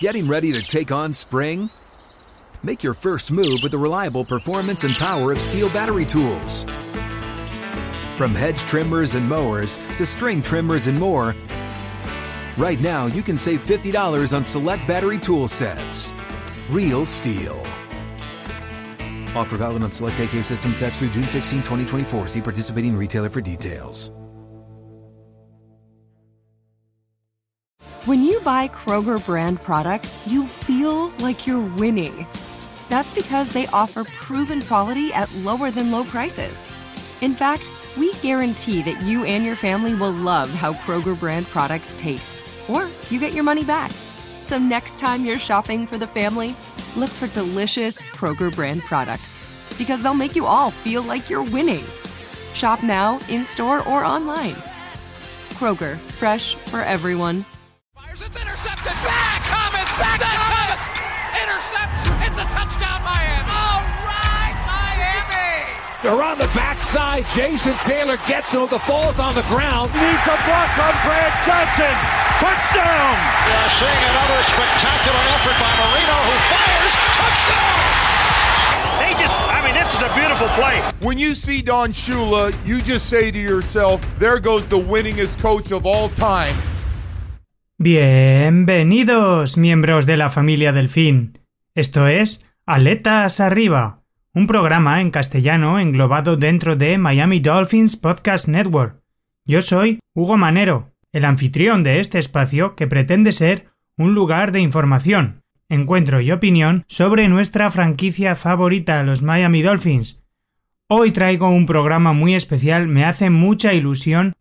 Getting ready to take on spring? Make your first move with the reliable performance and power of STIHL battery tools. From hedge trimmers and mowers to string trimmers and more, right now you can save $50 on select battery tool sets. Real STIHL. Offer valid on select AK system sets through June 16, 2024. See participating retailer for details. When you buy Kroger brand products, you feel like you're winning. That's because they offer proven quality at lower than low prices. In fact, we guarantee that you and your family will love how Kroger brand products taste, or you get your money back. So next time you're shopping for the family, look for delicious Kroger brand products because they'll make you all feel like you're winning. Shop now, in store, or online. Kroger, fresh for everyone. Fires, it's intercepted. Zach Thomas. Zach, Thomas. Intercepts. It's a touchdown, Miami. All right, Miami. They're on the backside. Jason Taylor gets him. The ball's on the ground. Needs a block on Brad Johnson. Touchdown. We are seeing another spectacular effort by Marino who fires. Touchdown. They just, I mean, this is a beautiful play. When you see Don Shula, you just say to yourself, there goes the winningest coach of all time. Bienvenidos, miembros de la familia Delfín. Esto es Aletas Arriba, un programa en castellano englobado dentro de Miami Dolphins Podcast Network. Yo soy Hugo Manero, el anfitrión de este espacio que pretende ser un lugar de información, encuentro y opinión sobre nuestra franquicia favorita, los Miami Dolphins. Hoy traigo un programa muy especial, me hace mucha ilusión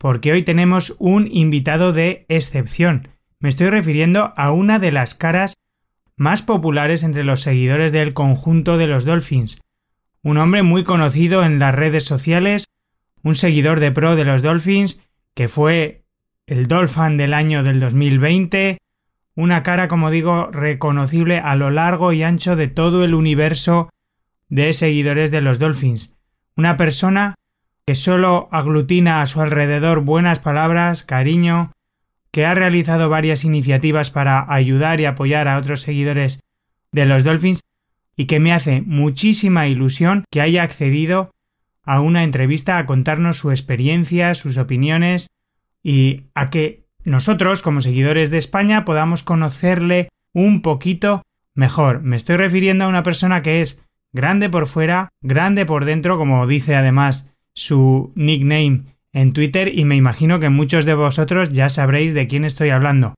porque hoy tenemos un invitado de excepción. Me estoy refiriendo a una de las caras más populares entre los seguidores del conjunto de los Dolphins. Un hombre muy conocido en las redes sociales, un seguidor de pro de los Dolphins, que fue el Dolphin del año del 2020, una cara, como digo, reconocible a lo largo y ancho de todo el universo de seguidores de los Dolphins. Una persona que solo aglutina a su alrededor buenas palabras, cariño, que ha realizado varias iniciativas para ayudar y apoyar a otros seguidores de los Dolphins y que me hace muchísima ilusión que haya accedido a una entrevista a contarnos su experiencia, sus opiniones y a que nosotros, como seguidores de España, podamos conocerle un poquito mejor. Me estoy refiriendo a una persona que es grande por fuera, grande por dentro, como dice además su nickname en Twitter y me imagino que muchos de vosotros ya sabréis de quién estoy hablando.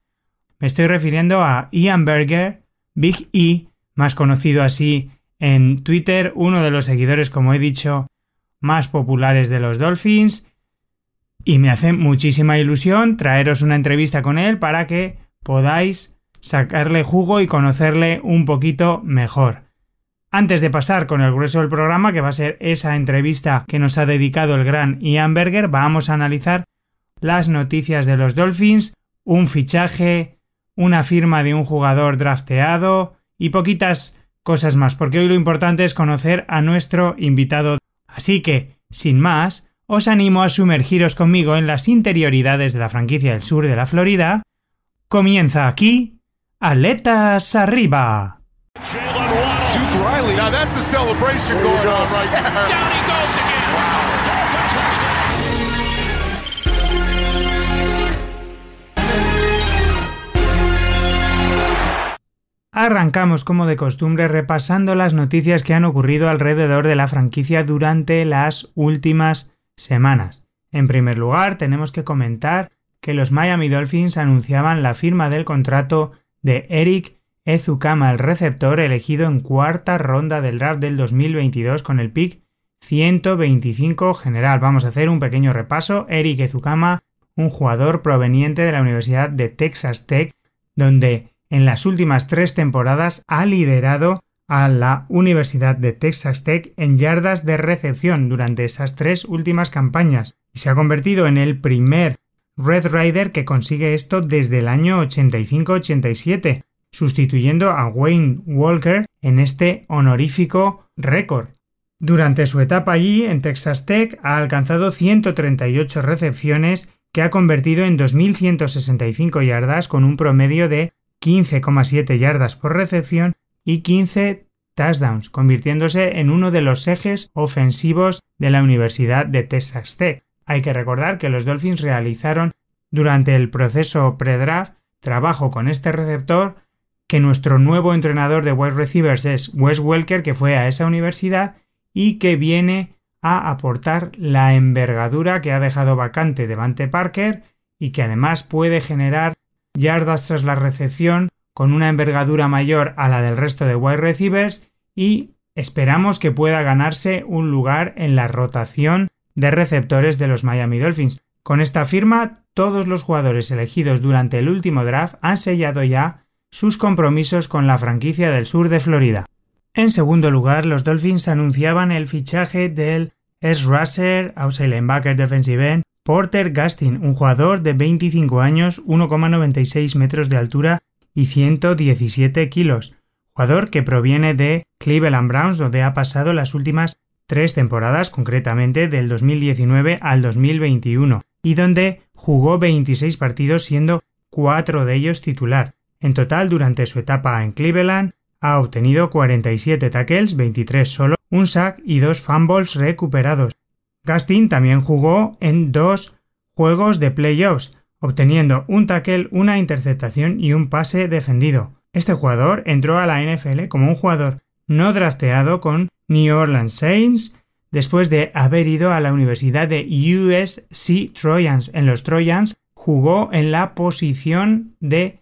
Me estoy refiriendo a Ian Berger, Big E, más conocido así en Twitter, uno de los seguidores, como he dicho, más populares de los Dolphins, y me hace muchísima ilusión traeros una entrevista con él para que podáis sacarle jugo y conocerle un poquito mejor. Antes de pasar con el grueso del programa, que va a ser esa entrevista que nos ha dedicado el gran Ian Berger, vamos a analizar las noticias de los Dolphins, un fichaje, una firma de un jugador drafteado y poquitas cosas más, porque hoy lo importante es conocer a nuestro invitado. Así que, sin más, os animo a sumergiros conmigo en las interioridades de la franquicia del sur de la Florida. Comienza aquí, Aletas Arriba. Riley. Now that's a celebration going on right there. Down he goes again. Arrancamos como de costumbre repasando las noticias que han ocurrido alrededor de la franquicia durante las últimas semanas. En primer lugar, tenemos que comentar que los Miami Dolphins anunciaban la firma del contrato de Eric Ezukama, el receptor elegido en cuarta ronda del draft del 2022 con el pick 125 general. Vamos a hacer un pequeño repaso. Eric Ezukama, un jugador proveniente de la Universidad de Texas Tech, donde en las últimas tres temporadas ha liderado a la Universidad de Texas Tech en yardas de recepción durante esas tres últimas campañas y se ha convertido en el primer Red Rider que consigue esto desde el año 85-87, sustituyendo a Wayne Walker en este honorífico récord. Durante su etapa allí, en Texas Tech, ha alcanzado 138 recepciones que ha convertido en 2.165 yardas con un promedio de 15,7 yardas por recepción y 15 touchdowns, convirtiéndose en uno de los ejes ofensivos de la Universidad de Texas Tech. Hay que recordar que los Dolphins realizaron durante el proceso pre-draft trabajo con este receptor, que nuestro nuevo entrenador de wide receivers es Wes Welker, que fue a esa universidad y que viene a aportar la envergadura que ha dejado vacante Devante Parker y que además puede generar yardas tras la recepción con una envergadura mayor a la del resto de wide receivers y esperamos que pueda ganarse un lugar en la rotación de receptores de los Miami Dolphins. Con esta firma, todos los jugadores elegidos durante el último draft han sellado ya sus compromisos con la franquicia del sur de Florida. En segundo lugar, los Dolphins anunciaban el fichaje del S-Russer, outside linebacker defensive end, Porter Gastin, un jugador de 25 años, 1,96 metros de altura y 117 kilos, jugador que proviene de Cleveland Browns, donde ha pasado las últimas tres temporadas, concretamente del 2019 al 2021, y donde jugó 26 partidos siendo cuatro de ellos titular. En total, durante su etapa en Cleveland, ha obtenido 47 tackles, 23 solo, un sack y dos fumbles recuperados. Gastin también jugó en dos juegos de playoffs, obteniendo un tackle, una interceptación y un pase defendido. Este jugador entró a la NFL como un jugador no drafteado con New Orleans Saints después de haber ido a la Universidad de USC Trojans. En los Trojans jugó en la posición de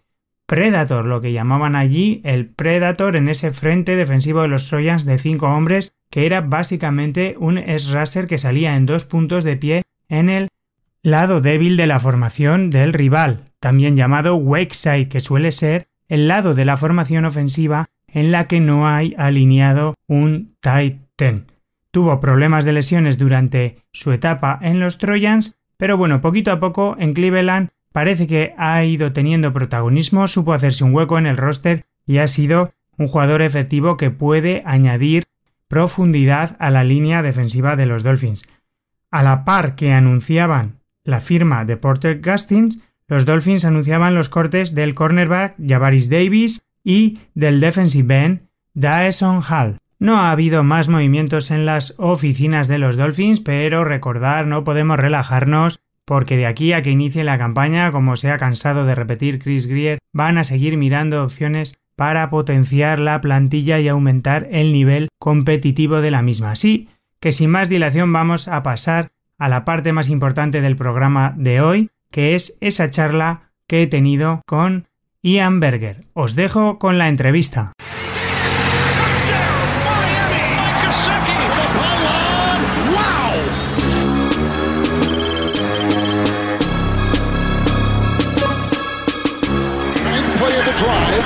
Predator, lo que llamaban allí el Predator en ese frente defensivo de los Trojans de cinco hombres, que era básicamente un S-Raser que salía en dos puntos de pie en el lado débil de la formación del rival, también llamado Wake Side, que suele ser el lado de la formación ofensiva en la que no hay alineado un tight ten. Tuvo problemas de lesiones durante su etapa en los Trojans, pero bueno, poquito a poco en Cleveland parece que ha ido teniendo protagonismo, supo hacerse un hueco en el roster y ha sido un jugador efectivo que puede añadir profundidad a la línea defensiva de los Dolphins. A la par que anunciaban la firma de Porter Gustins, los Dolphins anunciaban los cortes del cornerback Javaris Davis y del defensive end Daeson Hall. No ha habido más movimientos en las oficinas de los Dolphins, pero recordar, no podemos relajarnos porque de aquí a que inicie la campaña, como se ha cansado de repetir Chris Greer, van a seguir mirando opciones para potenciar la plantilla y aumentar el nivel competitivo de la misma. Así que sin más dilación vamos a pasar a la parte más importante del programa de hoy, que es esa charla que he tenido con Ian Berger. Os dejo con la entrevista. The.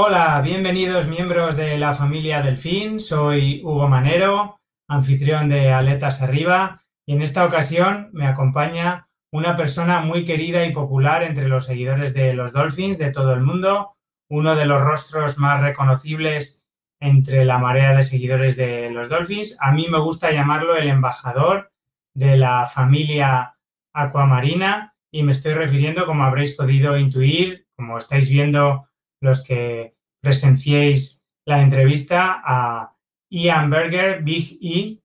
Hola, bienvenidos miembros de la familia Delfín. Soy Hugo Manero, anfitrión de Aletas Arriba, y en esta ocasión me acompaña una persona muy querida y popular entre los seguidores de los Dolphins de todo el mundo, uno de los rostros más reconocibles entre la marea de seguidores de los Dolphins. A mí me gusta llamarlo el embajador de la familia Aquamarina y me estoy refiriendo, como habréis podido intuir, como estáis viendo los que presenciéis la entrevista, a Ian Berger, Big E.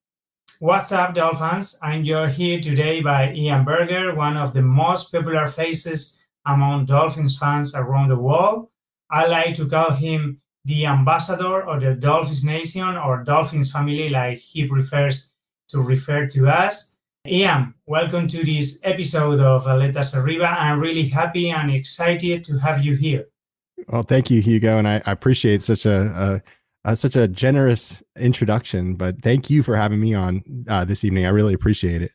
What's up, Dolphins? I'm here today by Ian Berger, one of the most popular faces among Dolphins fans around the world. I like to call him the ambassador of the Dolphins Nation or Dolphins family, like he prefers to refer to us. Ian, welcome to this episode of Aletas Arriba. I'm really happy and excited to have you here. Well, thank you, Hugo, and I, I appreciate such a, a, a, such a generous introduction. But thank you for having me on uh, this evening. I really appreciate it.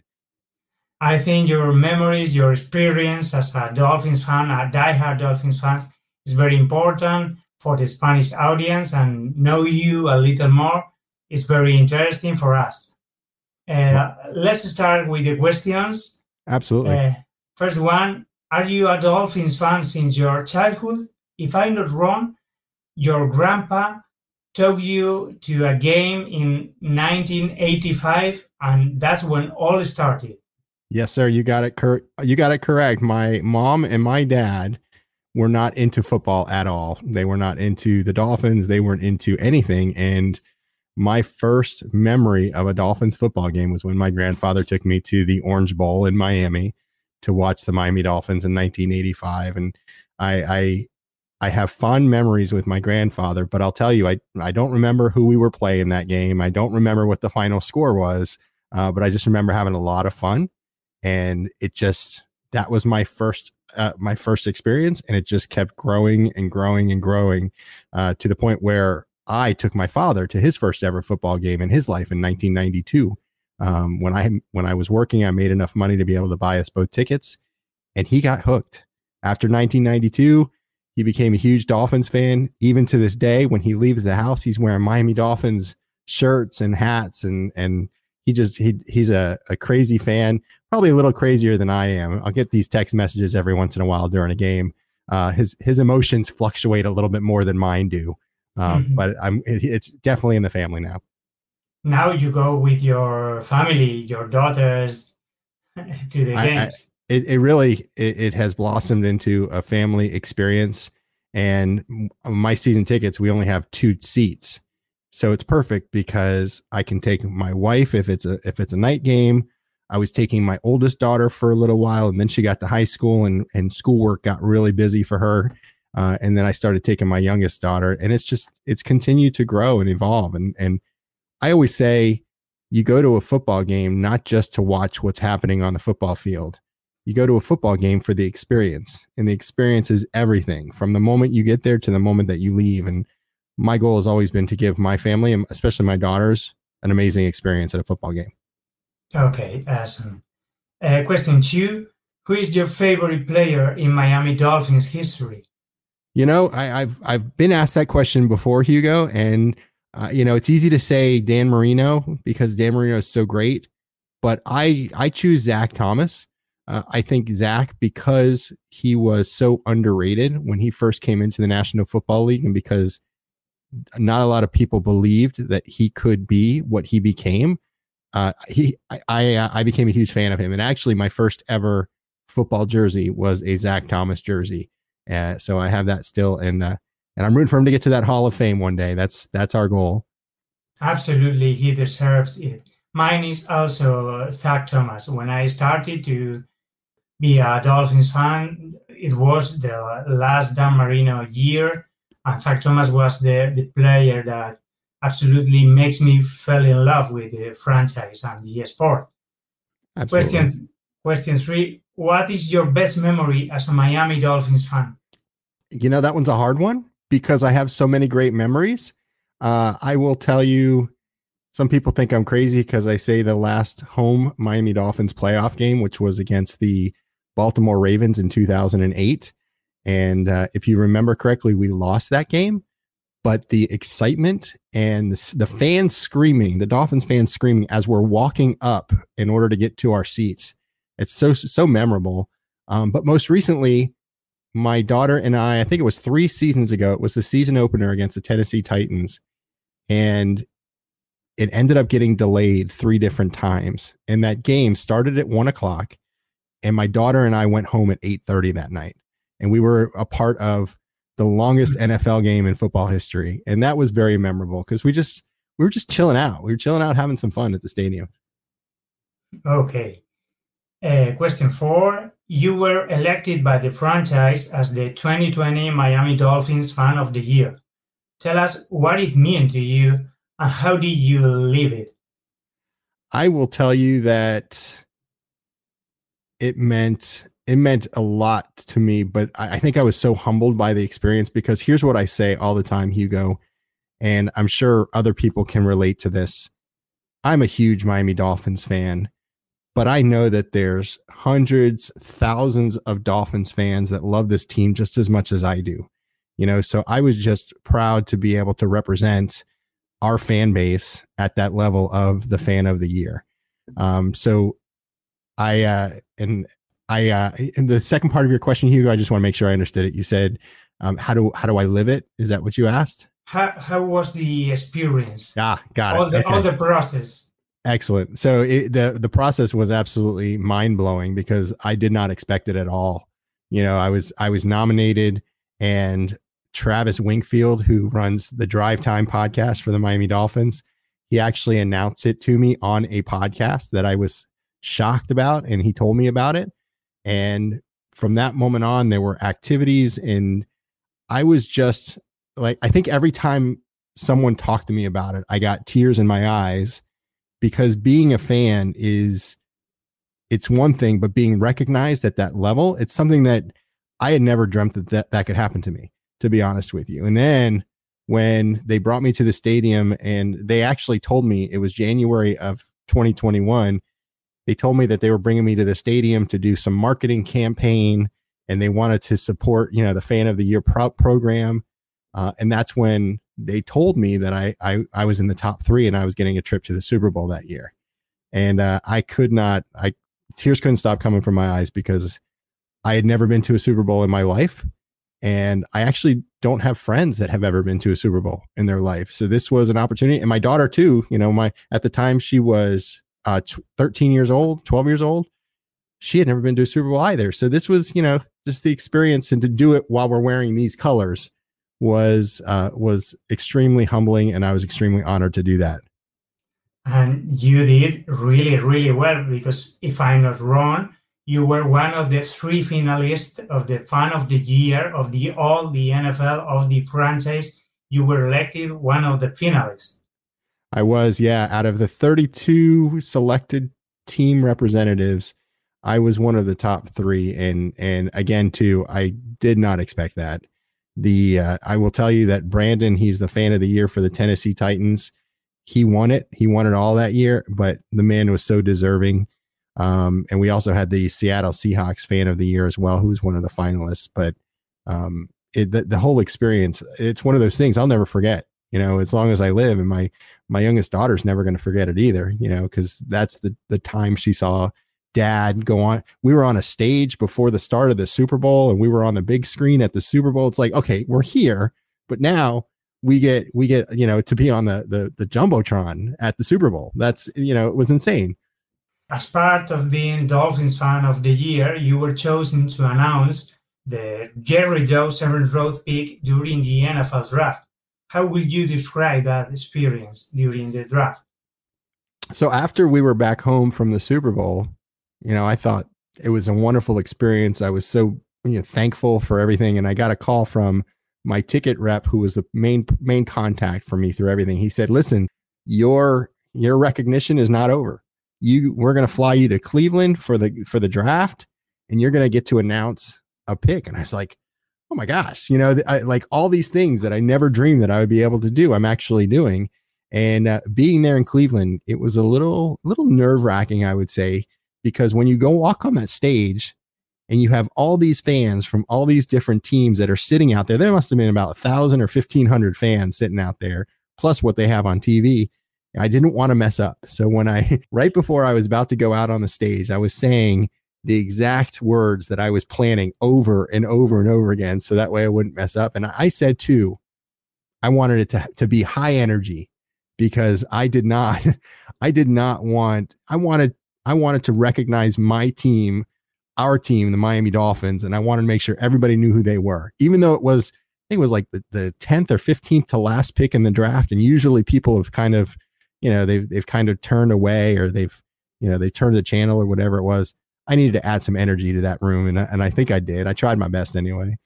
I think your memories, your experience as a Dolphins fan, a diehard Dolphins fan, is very important for the Spanish audience, and know you a little more is very interesting for us. Uh, let's start with the questions. Absolutely. Uh, first one Are you a Dolphins fan since your childhood? If I'm not wrong, your grandpa took you to a game in 1985, and that's when all started. Yes, sir. You got it. Cor- you got it correct. My mom and my dad were not into football at all. They were not into the Dolphins. They weren't into anything. And my first memory of a Dolphins football game was when my grandfather took me to the Orange Bowl in Miami to watch the Miami Dolphins in 1985. And I, I, I have fond memories with my grandfather, but I'll tell you, I, I don't remember who we were playing that game. I don't remember what the final score was, uh, but I just remember having a lot of fun. And it just, that was my first uh, my first experience, and it just kept growing and growing and growing uh, to the point where I took my father to his first ever football game in his life in 1992. Um, when I when I was working, I made enough money to be able to buy us both tickets, and he got hooked. After 1992, he became a huge Dolphins fan. Even to this day, when he leaves the house, he's wearing Miami Dolphins shirts and hats, and and he just he he's a, a crazy fan probably a little crazier than I am. I'll get these text messages every once in a while during a game. Uh, his his emotions fluctuate a little bit more than mine do, um, mm-hmm. but I'm it, it's definitely in the family now. Now you go with your family, your daughters, to the games. I, it, it really it, it has blossomed into a family experience. And my season tickets, we only have two seats, so it's perfect because I can take my wife if it's a if it's a night game I was taking my oldest daughter for a little while, and then she got to high school, and and schoolwork got really busy for her. Uh, and then I started taking my youngest daughter, and it's just it's continued to grow and evolve. And and I always say, you go to a football game not just to watch what's happening on the football field. You go to a football game for the experience, and the experience is everything from the moment you get there to the moment that you leave. And my goal has always been to give my family, and especially my daughters, an amazing experience at a football game. Okay, awesome. Uh, question two Who is your favorite player in Miami Dolphins history? You know, I, have I've been asked that question before, Hugo, and uh, you know it's easy to say Dan Marino because Dan Marino is so great, but I I choose Zach Thomas. Uh, I think Zach because he was so underrated when he first came into the National Football League, and because not a lot of people believed that he could be what he became uh, he I I, uh, I, became a huge fan of him, and actually my first ever football jersey was a Zach Thomas jersey. Uh, so I have that still, and uh, and I'm rooting for him to get to that Hall of Fame one day. That's that's our goal. Absolutely, he deserves it. Mine is also Zach Thomas. When I started to be a Dolphins fan, it was the last Dan Marino year, and Zach Thomas was the the player that absolutely makes me fall in love with the franchise and the sport. Absolutely. Question question three: What is your best memory as a Miami Dolphins fan? You know that one's a hard one because I have so many great memories. Uh, I will tell you. Some people think I'm crazy because I say the last home Miami Dolphins playoff game, which was against the Baltimore Ravens in 2008. And uh, if you remember correctly, we lost that game but the excitement and the, the fans screaming, the Dolphins fans screaming as we're walking up in order to get to our seats, it's so so memorable. Um, but most recently, my daughter and I, I think it was three seasons ago, it was the season opener against the Tennessee Titans, and it ended up getting delayed three different times. And that game started at one o'clock, and my daughter and I went home at eight thirty that night, and we were a part of the longest mm. NFL game in football history, and that was very memorable because we just we were just chilling out. We were chilling out, having some fun at the stadium. Okay. Uh, question four: You were elected by the franchise as the 2020 Miami Dolphins Fan of the Year. Tell us what it meant to you and how did you live it. I will tell you that it meant it meant a lot to me, but I, I, think I was so humbled by the experience because here's what I say all the time, Hugo, and I'm sure other people can relate to this. I'm a huge Miami Dolphins fan, but I know that there's hundreds, thousands of Dolphins fans that love this team just as much as I do. You know, so I was just proud to be able to represent our fan base at that level of the fan of the year. Um, so I uh, and I uh in the second part of your question, Hugo, I just want to make sure I understood it. You said, um, how do how do I live it? Is that what you asked? how, how was the experience? Ah, got all it. The, Okay. All the process. Excellent. So it, the the process was absolutely mind blowing because I did not expect it at all. You know, I was I was nominated, and Travis Wingfield, who runs the Drive Time podcast for the Miami Dolphins, he actually announced it to me on a podcast that I was shocked about, and he told me about it. And from that moment on, there were activities, and I was just like, I think every time someone talked to me about it, I got tears in my eyes because being a fan is it's one thing but being recognized at that level it's something that i had never dreamt that that, that could happen to me to be honest with you. And then when they brought me to the stadium and they actually told me it was january of 2021 they told me that they were bringing me to the stadium to do some marketing campaign and they wanted to support you know the fan of the year pro- program uh, and that's when they told me that I, I I was in the top three and I was getting a trip to the Super Bowl that year, and uh, I could not. I tears couldn't stop coming from my eyes because I had never been to a Super Bowl in my life, and I actually don't have friends that have ever been to a Super Bowl in their life. So this was an opportunity, and my daughter too. You know, my at the time she was uh, t- 13 years old, 12 years old. She had never been to a Super Bowl either. So this was, you know, just the experience, and to do it while we're wearing these colors was uh, was extremely humbling, and I was extremely honored to do that. And you did really, really well because if I'm not wrong, you were one of the three finalists of the Fan of the Year of the all the NFL of the franchise. You were elected one of the finalists. I was, yeah, out of the 32 selected team representatives, I was one of the top three, and and again too, I did not expect that. The uh, I will tell you that Brandon, he's the fan of the year for the Tennessee Titans. He won it. He won it all that year, but the man was so deserving. Um, and we also had the Seattle Seahawks fan of the year as well, who was one of the finalists. But um, it, the, the whole experience, it's one of those things I'll never forget. You know, as long as I live, and my my youngest daughter's never going to forget it either. You know, because that's the the time she saw dad go on. We were on a stage before the start of the Super Bowl and we were on the big screen at the Super Bowl. It's like, okay, we're here, but now we get we get, you know, to be on the the the Jumbotron at the Super Bowl. That's, you know, it was insane. As part of being Dolphins fan of the year, you were chosen to announce the Jerry Joe seventh round pick during the NFL draft. How will you describe that experience during the draft? So after we were back home from the Super Bowl, you know, I thought it was a wonderful experience. I was so you know, thankful for everything, and I got a call from my ticket rep, who was the main main contact for me through everything. He said, "Listen, your your recognition is not over. You we're going to fly you to Cleveland for the for the draft, and you're going to get to announce a pick." And I was like, "Oh my gosh!" You know, I, like all these things that I never dreamed that I would be able to do, I'm actually doing. And uh, being there in Cleveland, it was a little little nerve wracking, I would say, because when you go walk on that stage and you have all these fans from all these different teams that are sitting out there, there must have been about a thousand or fifteen hundred fans sitting out there, plus what they have on TV. I didn't want to mess up. So when I right before I was about to go out on the stage, I was saying the exact words that I was planning over and over and over again. So that way I wouldn't mess up. And I said too, I wanted it to, to be high energy because I did not, I did not want, I wanted, I wanted to recognize my team, our team, the Miami Dolphins, and I wanted to make sure everybody knew who they were, even though it was, I think it was like the, the 10th or 15th to last pick in the draft. And usually people have kind of, you know, they've, they've kind of turned away or they've, you know, they turned the channel or whatever it was. I needed to add some energy to that room. And, and I think I did. I tried my best anyway.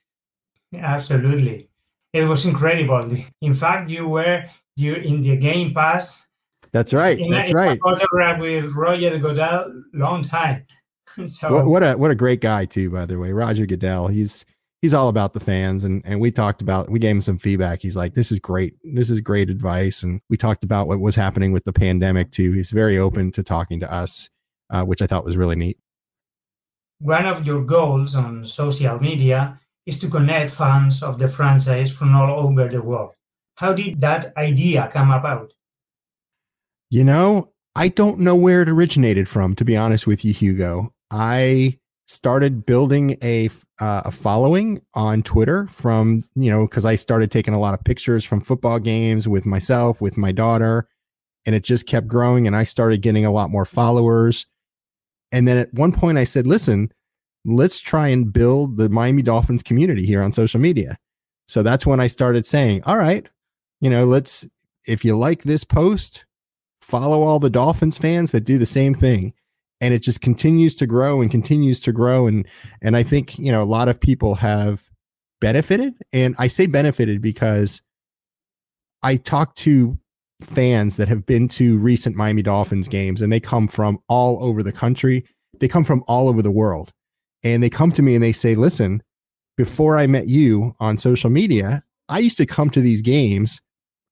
Absolutely. It was incredible. In fact, you were you in the Game Pass. That's right. In That's a, right. photograph with Roger Goodell, long time. so what, what a what a great guy too, by the way. Roger Goodell. He's he's all about the fans, and and we talked about we gave him some feedback. He's like, this is great. This is great advice, and we talked about what was happening with the pandemic too. He's very open to talking to us, uh, which I thought was really neat. One of your goals on social media is to connect fans of the franchise from all over the world. How did that idea come about? You know, I don't know where it originated from, to be honest with you, Hugo. I started building a uh, a following on Twitter from, you know, because I started taking a lot of pictures from football games with myself, with my daughter, and it just kept growing. And I started getting a lot more followers. And then at one point I said, listen, let's try and build the Miami Dolphins community here on social media. So that's when I started saying, all right, you know, let's, if you like this post, follow all the Dolphins fans that do the same thing. And it just continues to grow and continues to grow. And, and I think, you know, a lot of people have benefited. And I say benefited because I talk to fans that have been to recent Miami Dolphins games and they come from all over the country. They come from all over the world. And they come to me and they say, listen, before I met you on social media, I used to come to these games.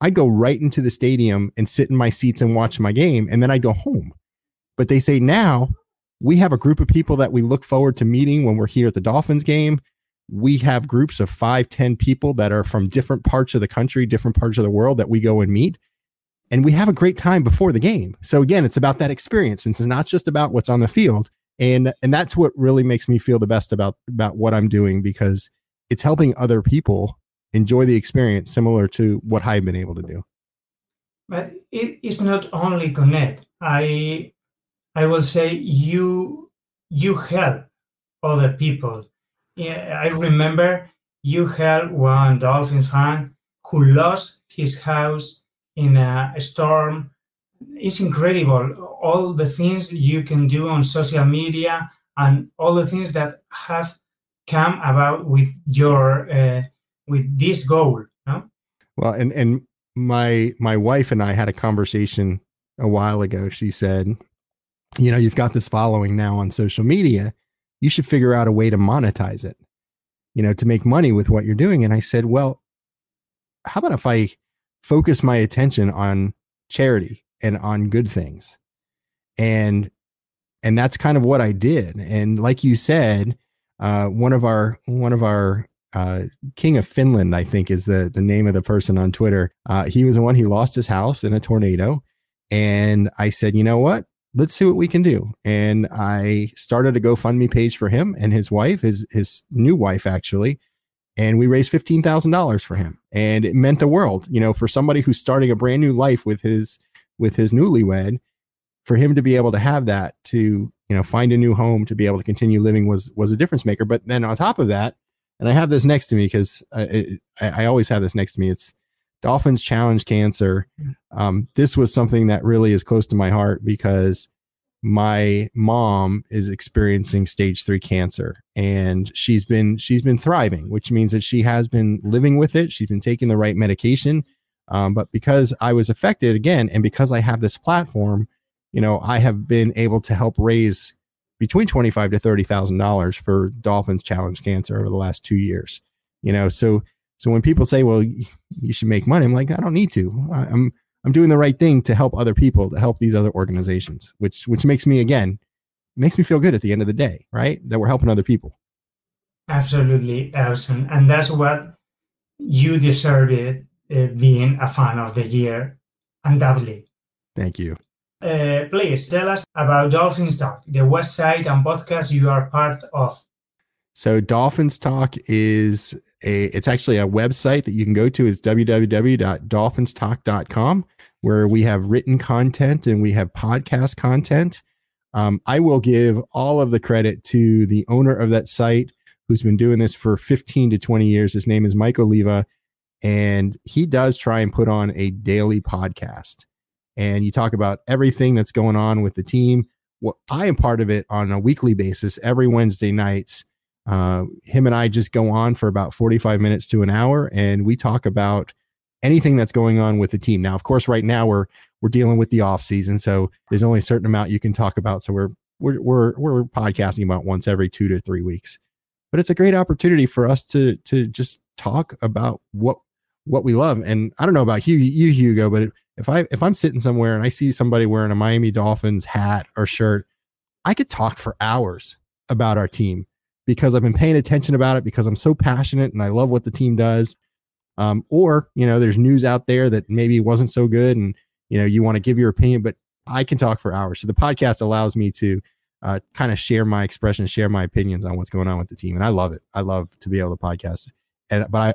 I'd go right into the stadium and sit in my seats and watch my game, and then I'd go home. But they say now we have a group of people that we look forward to meeting when we're here at the Dolphins game. We have groups of five, ten people that are from different parts of the country, different parts of the world that we go and meet. And we have a great time before the game. So again, it's about that experience. And it's not just about what's on the field and and that's what really makes me feel the best about about what i'm doing because it's helping other people enjoy the experience similar to what i've been able to do but it is not only connect i i will say you you help other people i remember you helped one dolphins fan who lost his house in a storm. It's incredible all the things you can do on social media and all the things that have come about with your uh, with this goal no? well and and my my wife and i had a conversation a while ago. She said you know you've got this following now on social media. You should figure out a way to monetize it you know to make money with what you're doing. And i said well how about if i focus my attention on charity and on good things. And and that's kind of what I did. And like you said, uh, one of our one of our uh, King of Finland, I think, is the the name of the person on Twitter. Uh, he was the one who lost his house in a tornado, and I said, you know what? Let's see what we can do. And I started a GoFundMe page for him and his wife, his his new wife actually, and we raised fifteen thousand dollars for him, and it meant the world. You know, for somebody who's starting a brand new life with his with his newlywed for him to be able to have that to you know find a new home to be able to continue living was was a difference maker. But then on top of that and i have this next to me because I, I, always have this next to me. It's dolphins challenge cancer. Um, this was something that really is close to my heart because my mom is experiencing stage three cancer and she's been she's been thriving which means that she has been living with it she's been taking the right medication um, but because I was affected again, and because I have this platform, you know, I have been able to help raise between twenty-five to thirty thousand dollars for Dolphins Challenge Cancer over the last two years. You know, so so when people say, "Well, you should make money," I'm like, I don't need to. I'm I'm doing the right thing to help other people, to help these other organizations, which which makes me again makes me feel good at the end of the day, right? That we're helping other people. Absolutely, Elson, and that's what you deserve it uh, being a fan of the year, undoubtedly. Thank you. Uh, please tell us about Dolphins Talk, the website and podcast you are part of. So Dolphins Talk is a it's actually a website that you can go to. It's www.dolphinstalk.com where we have written content and we have podcast content. Um, I will give all of the credit to the owner of that site who's been doing this for 15 to 20 years. His name is Michael Oliva and he does try and put on a daily podcast. And you talk about everything that's going on with the team. Well, I am part of it on a weekly basis every Wednesday nights. Uh, him and I just go on for about 45 minutes to an hour, and we talk about anything that's going on with the team. Now, of course, right now we're we're dealing with the off season, so there's only a certain amount you can talk about. So we're we're we're we're podcasting about once every two to three weeks. But it's a great opportunity for us to to just talk about what what we love. And I don't know about you, you Hugo, but if I if I'm sitting somewhere and I see somebody wearing a Miami Dolphins hat or shirt, I could talk for hours about our team because I've been paying attention about it because I'm so passionate and I love what the team does. Um, or you know, there's news out there that maybe wasn't so good, and you know, you want to give your opinion, but I can talk for hours. So the podcast allows me to uh, kind of share my expression, share my opinions on what's going on with the team. And I love it. I love to be able to podcast. And but I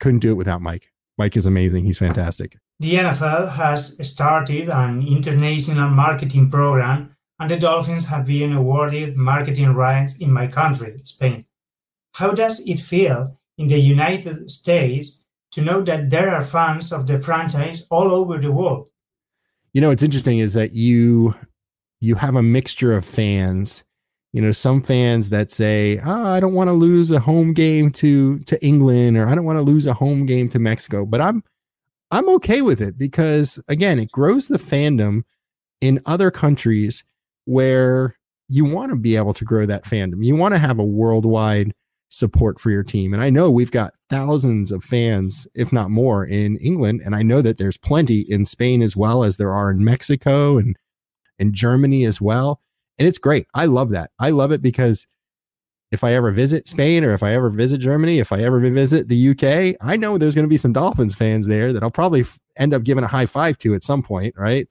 couldn't do it without Mike. Mike is amazing. He's fantastic. The NFL has started an international marketing program, and the Dolphins have been awarded marketing rights in my country, Spain. How does it feel in the United States to know that there are fans of the franchise all over the world? You know, what's interesting is that you you have a mixture of fans. You know, some fans that say, oh, I don't want to lose a home game to to England or I don't want to lose a home game to Mexico. But I'm I'm okay with it because again, it grows the fandom in other countries where you want to be able to grow that fandom. You want to have a worldwide support for your team. And I know we've got thousands of fans, if not more, in England. And I know that there's plenty in Spain as well as there are in Mexico and, and Germany as well. And it's great. I love that. I love it because if I ever visit Spain or if I ever visit Germany, if I ever visit the UK, I know there's going to be some Dolphins fans there that I'll probably end up giving a high five to at some point, right?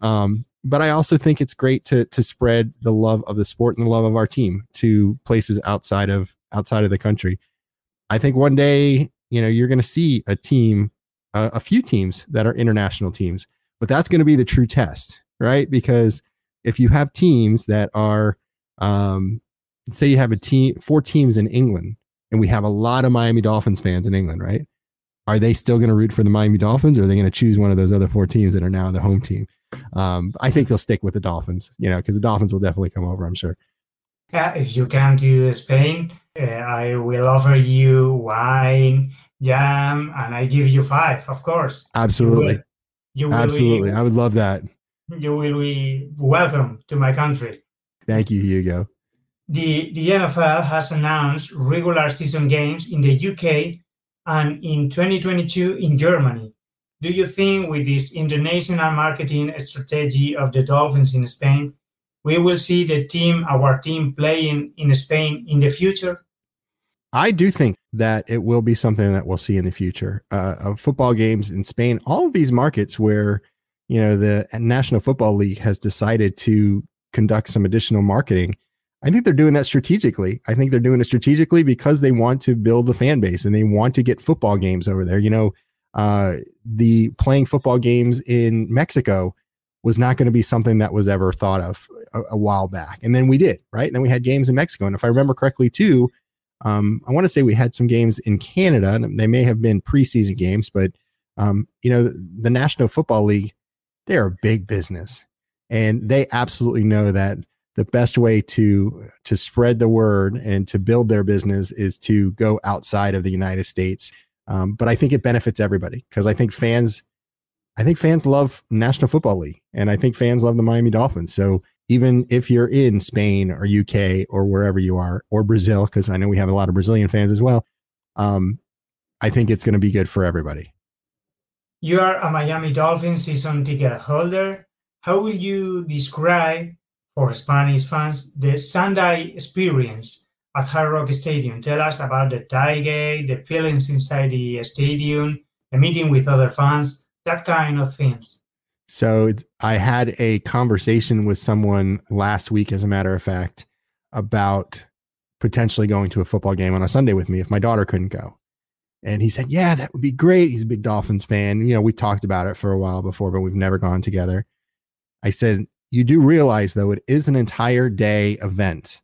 Um, but I also think it's great to to spread the love of the sport and the love of our team to places outside of outside of the country. I think one day, you know, you're going to see a team, uh, a few teams that are international teams, but that's going to be the true test, right? Because if you have teams that are um, say you have a team, four teams in England, and we have a lot of Miami Dolphins fans in England, right? Are they still going to root for the Miami Dolphins, or are they going to choose one of those other four teams that are now the home team? Um, I think they'll stick with the Dolphins, you know, because the Dolphins will definitely come over, I'm sure. Yeah, if you come to Spain, uh, I will offer you wine, jam, and I give you five, of course. Absolutely. You will, you will Absolutely. Be, I would love that. You will be welcome to my country. Thank you, Hugo the, the NFL has announced regular season games in the UK and in 2022 in Germany. Do you think with this international marketing strategy of the Dolphins in Spain, we will see the team, our team, playing in Spain in the future? I do think that it will be something that we'll see in the future. Uh, of football games in Spain, all of these markets where you know the National Football League has decided to conduct some additional marketing I think they're doing that strategically. I think they're doing it strategically because they want to build the fan base and they want to get football games over there. You know, uh, the playing football games in Mexico was not going to be something that was ever thought of a, a, while back. And then we did, right? And then we had games in Mexico. And if I remember correctly, too, um, I want to say we had some games in Canada. And they may have been preseason games, but, um, you know, the, the National Football League, they're a big business. And they absolutely know that the best way to to spread the word and to build their business is to go outside of the United States. Um, but I think it benefits everybody because I think fans, I think fans love National Football League, and I think fans love the Miami Dolphins. So even if you're in Spain or UK or wherever you are, or Brazil, because I know we have a lot of Brazilian fans as well, um, I think it's going to be good for everybody. You are a Miami Dolphins season ticket holder. How will you describe for Spanish fans the Sunday experience at Hard Rock Stadium. Tell us about the tailgate, the feelings inside the stadium, the meeting with other fans, that kind of things. So I had a conversation with someone last week, as a matter of fact, about potentially going to a football game on a Sunday with me if my daughter couldn't go. And he said, Yeah, that would be great. He's a big Dolphins fan. You know, we talked about it for a while before, but we've never gone together. I said, you do realize though it is an entire day event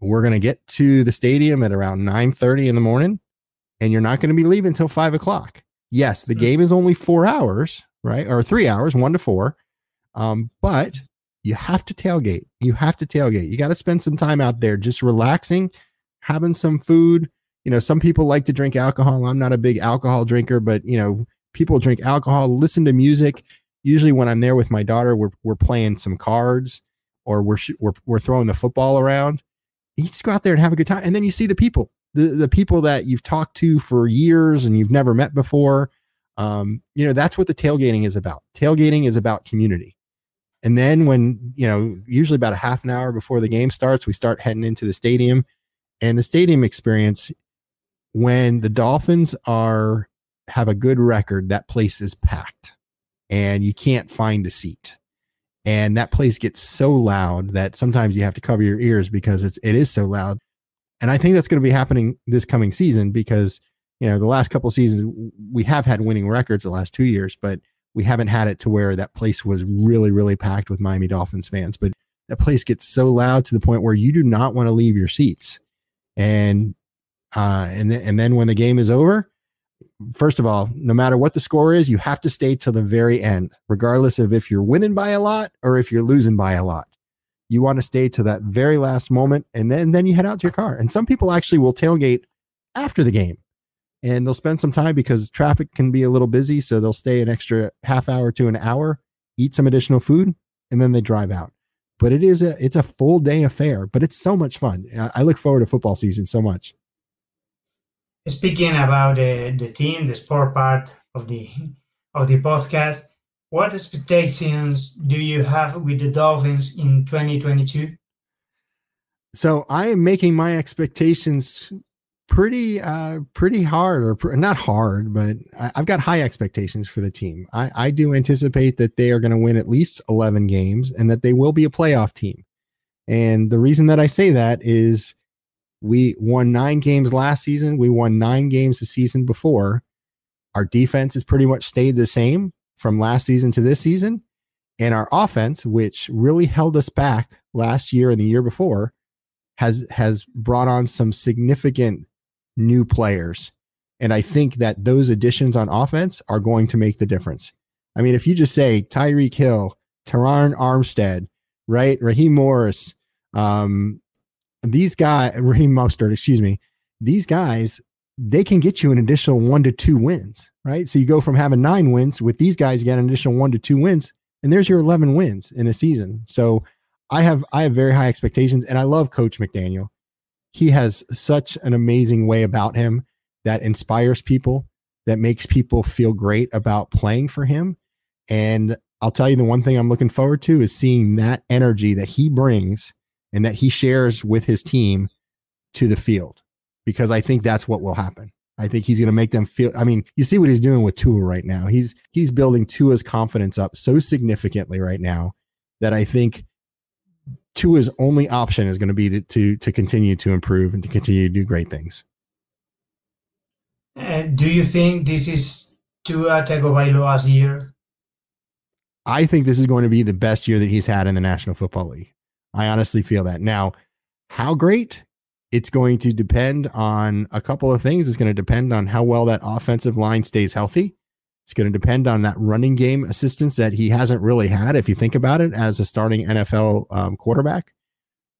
we're going to get to the stadium at around 9.30 in the morning and you're not going to be leaving until 5 o'clock. Yes the hmm. game is only four hours right? Or three hours one to four. Um, but you have to tailgate. You have to tailgate. You got to spend some time out there just relaxing having some food. You know some people like to drink alcohol. I'm not a big alcohol drinker but you know people drink alcohol listen to music. Usually when I'm there with my daughter, we're we're playing some cards or we're we're we're throwing the football around. You just go out there and have a good time, and then you see the people, the the people that you've talked to for years and you've never met before. Um, you know that's what the tailgating is about. Tailgating is about community. And then when you know, usually about a half an hour before the game starts, we start heading into the stadium, and the stadium experience when the Dolphins are have a good record, that place is packed and you can't find a seat. And that place gets so loud that sometimes you have to cover your ears because it's it is so loud. And I think that's going to be happening this coming season because you know the last couple seasons we have had winning records the last two years, but we haven't had it to where that place was really really packed with Miami Dolphins fans. But that place gets so loud to the point where you do not want to leave your seats. And uh, and th- and then when the game is over, first of all, no matter what the score is, you have to stay till the very end, regardless of if you're winning by a lot or if you're losing by a lot. You want to stay to that very last moment, and then then you head out to your car. And some people actually will tailgate after the game, and they'll spend some time because traffic can be a little busy, so they'll stay an extra half hour to an hour, eat some additional food, and then they drive out. But it is a it's a full day affair, but it's so much fun. I look forward to football season so much speaking about the, the team, the sport part of the of the podcast, what expectations do you have with the Dolphins in 2022? So I am making my expectations pretty uh pretty hard or pr- not hard but I, have got high expectations for the team i i do anticipate that they are going to win at least 11 games and that they will be a playoff team and the reason that i say that is we won nine games last season. We won nine games the season before. Our defense has pretty much stayed the same from last season to this season. And our offense, which really held us back last year and the year before, has has brought on some significant new players. And I think that those additions on offense are going to make the difference. I mean, if you just say Tyreek Hill, Terron Armstead, right, Raheem Morris, um, these guys, Raheem Mostert, excuse me, these guys, they can get you an additional one to two wins, right? So you go from having nine wins with these guys, you get an additional one to two wins, and there's your 11 wins in a season. So I have I have very high expectations, and I love Coach McDaniel. He has such an amazing way about him that inspires people, that makes people feel great about playing for him. And I'll tell you the one thing I'm looking forward to is seeing that energy that he brings and that he shares with his team to the field because I think that's what will happen. I think he's going to make them feel. I mean, you see what he's doing with Tua right now. He's he's building Tua's confidence up so significantly right now that I think Tua's only option is going to be to to, to continue to improve and to continue to do great things. Uh, do you think this is Tua Tagovailoa's year? I think this is going to be the best year that he's had in the National Football League. I honestly feel that. Now, how great? It's going to depend on a couple of things. It's going to depend on how well that offensive line stays healthy. It's going to depend on that running game assistance that he hasn't really had, if you think about it, as a starting NFL um, quarterback.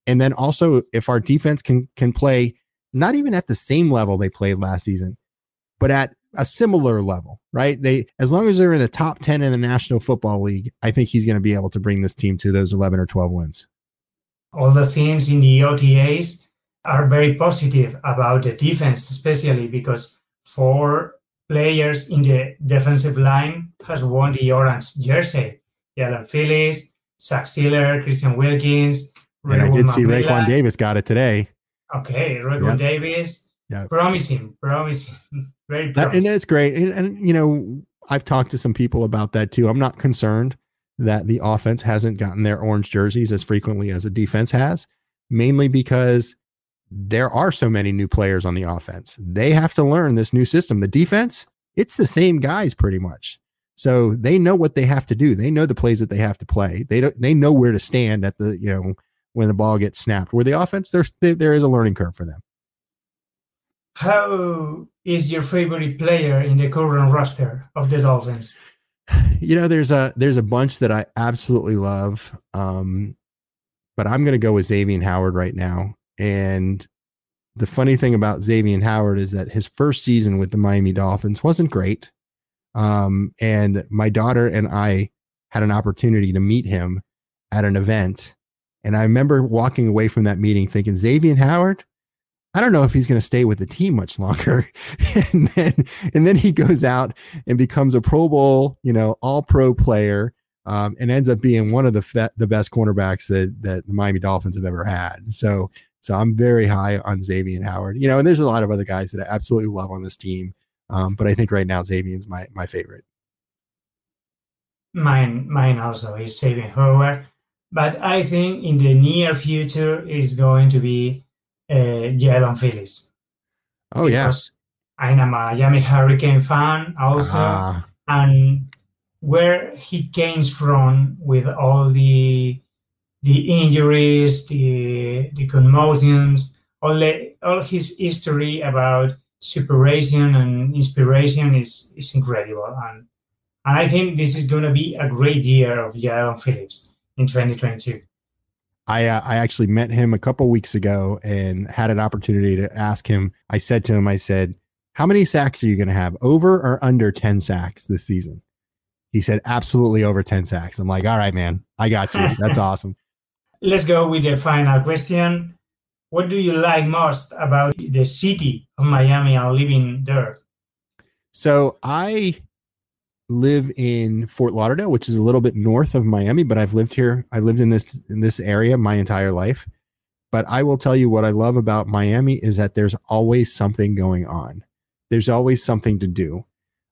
And then also, if our defense can can play not even at the same level they played last season, but at a similar level, right? They as long as they're in the top 10 in the National Football League, I think he's going to be able to bring this team to those 11 or 12 wins all the things in the OTAs are very positive about the defense, especially because four players in the defensive line has won the orange jersey. Jaelan Phillips, Zach Sieler, Christian Wilkins. And I did see Raekwon Davis got it today. Okay, Raekwon yep. Davis. Yeah. Promising, promising. Very promising. and that's great. And, and, you know, I've talked to some people about that too. I'm not concerned that the offense hasn't gotten their orange jerseys as frequently as the defense has, mainly because there are so many new players on the offense. They have to learn this new system. The defense, it's the same guys pretty much. So they know what they have to do. They know the plays that they have to play. They don't they know where to stand at the, you know, when the ball gets snapped. Where the offense, there's there is a learning curve for them. How is your favorite player in the current roster of the Dolphins? you know, there's a there's a bunch that I absolutely love. Um, but I'm gonna go with Xavien Howard right now. And the funny thing about Xavien Howard is that his first season with the Miami Dolphins wasn't great. Um, and my daughter and I had an opportunity to meet him at an event. And I remember walking away from that meeting thinking, Xavien Howard, I don't know if he's going to stay with the team much longer. and then and then he goes out and becomes a Pro Bowl, you know, all pro player, um, and ends up being one of the fe- the best cornerbacks that that the Miami Dolphins have ever had. So so I'm very high on Xavien Howard. You know, and there's a lot of other guys that I absolutely love on this team. Um, but I think right now Xavien's my my favorite. Mine, mine also is Xavien Howard, but I think in the near future is going to be uh, Jaelan Phillips. Oh yeah, I'm a Miami Hurricane fan also, Ah, and where he came from with all the the injuries, the the commotions, all the, all his history about separation and inspiration is is incredible, and and I think this is going to be a great year of Jaelan Phillips in 2022. I uh, I actually met him a couple weeks ago and had an opportunity to ask him. I said to him, I said, "How many sacks are you going to have? Over or under ten sacks this season?" He said, "Absolutely over ten sacks." I'm like, "All right, man, I got you. That's awesome." Let's go with the final question. What do you like most about the city of Miami and living there? So I live in Fort Lauderdale, which is a little bit north of Miami, but I've lived here. I lived in this in this area my entire life. But I will tell you what I love about Miami is that there's always something going on. There's always something to do.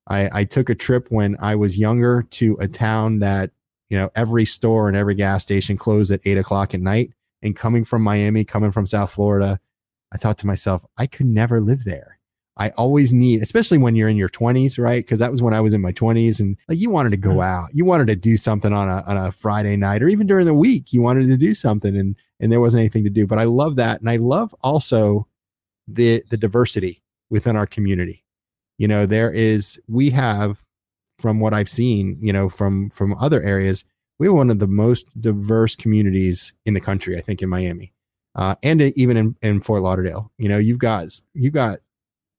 I, I took a trip when I was younger to a town that, you know, every store and every gas station closed at eight o'clock at night. And coming from Miami, coming from South Florida, I thought to myself, I could never live there. I always need, especially when you're in your 20s, right? Because that was when I was in my 20s, and like you wanted to go out, you wanted to do something on a on a Friday night, or even during the week, you wanted to do something, and and there wasn't anything to do. But I love that, and I love also the the diversity within our community. You know, there is we have, from what I've seen, you know, from from other areas, we have one of the most diverse communities in the country. I think in Miami, uh, and even in in Fort Lauderdale. You know, you've got you've got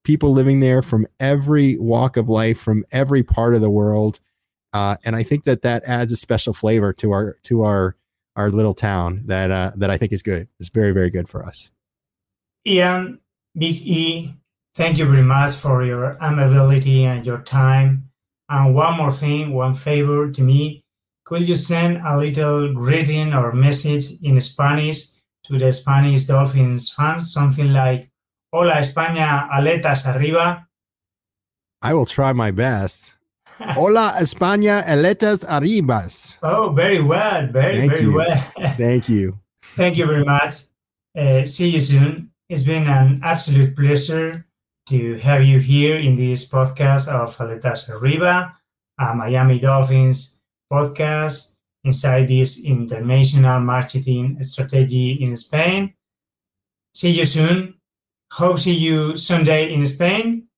people living there from every walk of life, from every part of the world, uh, and I think that that adds a special flavor to our to our our little town that uh, that I think is good. It's very very good for us. Ian, Big E, thank you very much for your amability and your time. And one more thing, one favor to me. Could you send a little greeting or message in Spanish to the Spanish Dolphins fans? Something like, Hola España, aletas arriba. I will try my best. Hola España, aletas arribas. Oh, very well, very, Thank very you. well. Thank you. Thank you very much. Uh, see you soon. It's been an absolute pleasure to have you here in this podcast of Aletas Arriba, a Miami Dolphins podcast inside this international marketing strategy in Spain. See you soon. Hope see you Sunday in Spain.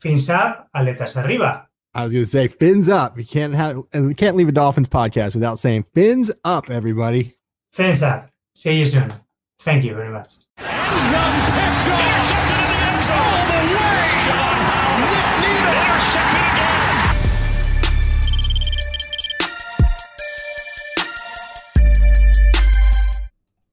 Fins up, aletas arriba. I was going to say fins up. You can't have and we can't leave a Dolphins podcast without saying fins up, everybody. Fins up. See you soon. Thank you very much.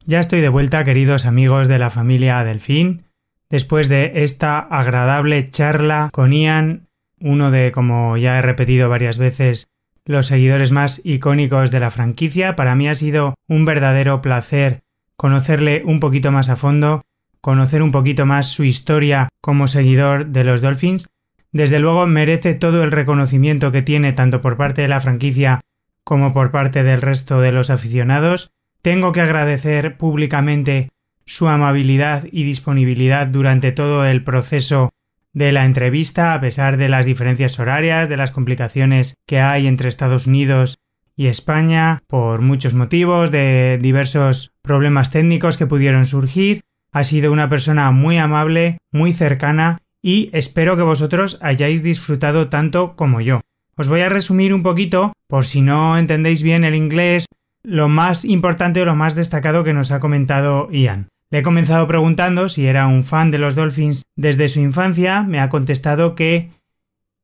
Ya estoy de vuelta, queridos amigos de la familia Delfín, después de esta agradable charla con Ian, uno de, como ya he repetido varias veces, los seguidores más icónicos de la franquicia. Para mí ha sido un verdadero placer conocerle un poquito más a fondo, conocer un poquito más su historia como seguidor de los Dolphins. Desde luego merece todo el reconocimiento que tiene tanto por parte de la franquicia como por parte del resto de los aficionados. Tengo que agradecer públicamente su amabilidad y disponibilidad durante todo el proceso de la entrevista, a pesar de las diferencias horarias, de las complicaciones que hay entre Estados Unidos y España, por muchos motivos, de diversos problemas técnicos que pudieron surgir. Ha sido una persona muy amable, muy cercana y espero que vosotros hayáis disfrutado tanto como yo. Os voy a resumir un poquito, por si no entendéis bien el inglés, lo más importante o lo más destacado que nos ha comentado Ian. He comenzado preguntando si era un fan de los Dolphins desde su infancia, me ha contestado que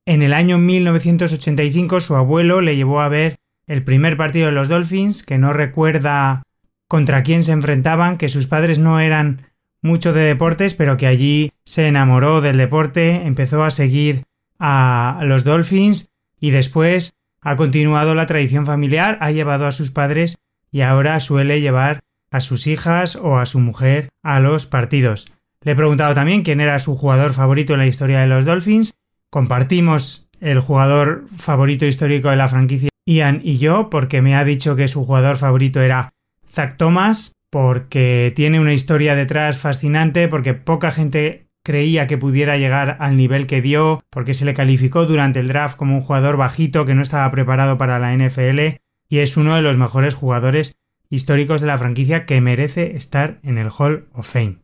en el año 1985 su abuelo le llevó a ver el primer partido de los Dolphins, que no recuerda contra quién se enfrentaban, que sus padres no eran mucho de deportes, pero que allí se enamoró del deporte, empezó a seguir a los Dolphins y después ha continuado la tradición familiar, ha llevado a sus padres y ahora suele llevar a sus hijas o a su mujer a los partidos. Le he preguntado también quién era su jugador favorito en la historia de los Dolphins. Compartimos el jugador favorito histórico de la franquicia Ian y yo, porque me ha dicho que su jugador favorito era Zach Thomas, porque tiene una historia detrás fascinante, porque poca gente creía que pudiera llegar al nivel que dio, porque se le calificó durante el draft como un jugador bajito que no estaba preparado para la NFL y es uno de los mejores jugadores históricos de la franquicia que merece estar en el Hall of Fame.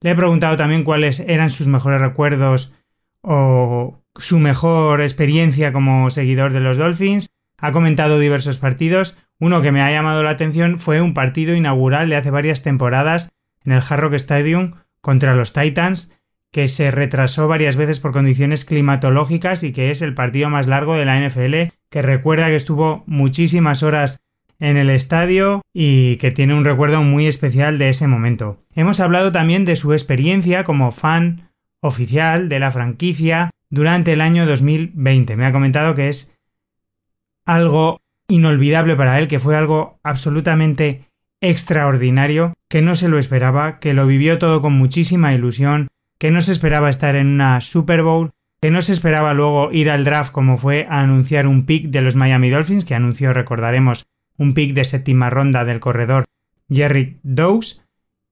Le he preguntado también cuáles eran sus mejores recuerdos o su mejor experiencia como seguidor de los Dolphins. Ha comentado diversos partidos. Uno que me ha llamado la atención fue un partido inaugural de hace varias temporadas en el Hard Rock Stadium contra los Titans, que se retrasó varias veces por condiciones climatológicas y que es el partido más largo de la NFL, que recuerda que estuvo muchísimas horas en el estadio y que tiene un recuerdo muy especial de ese momento. Hemos hablado también de su experiencia como fan oficial de la franquicia durante el año 2020. Me ha comentado que es algo inolvidable para él, que fue algo absolutamente extraordinario, que no se lo esperaba, que lo vivió todo con muchísima ilusión, que no se esperaba estar en una Super Bowl, que no se esperaba luego ir al draft como fue a anunciar un pick de los Miami Dolphins, que anunció, recordaremos, un pick de séptima ronda del corredor Jerry Dowes,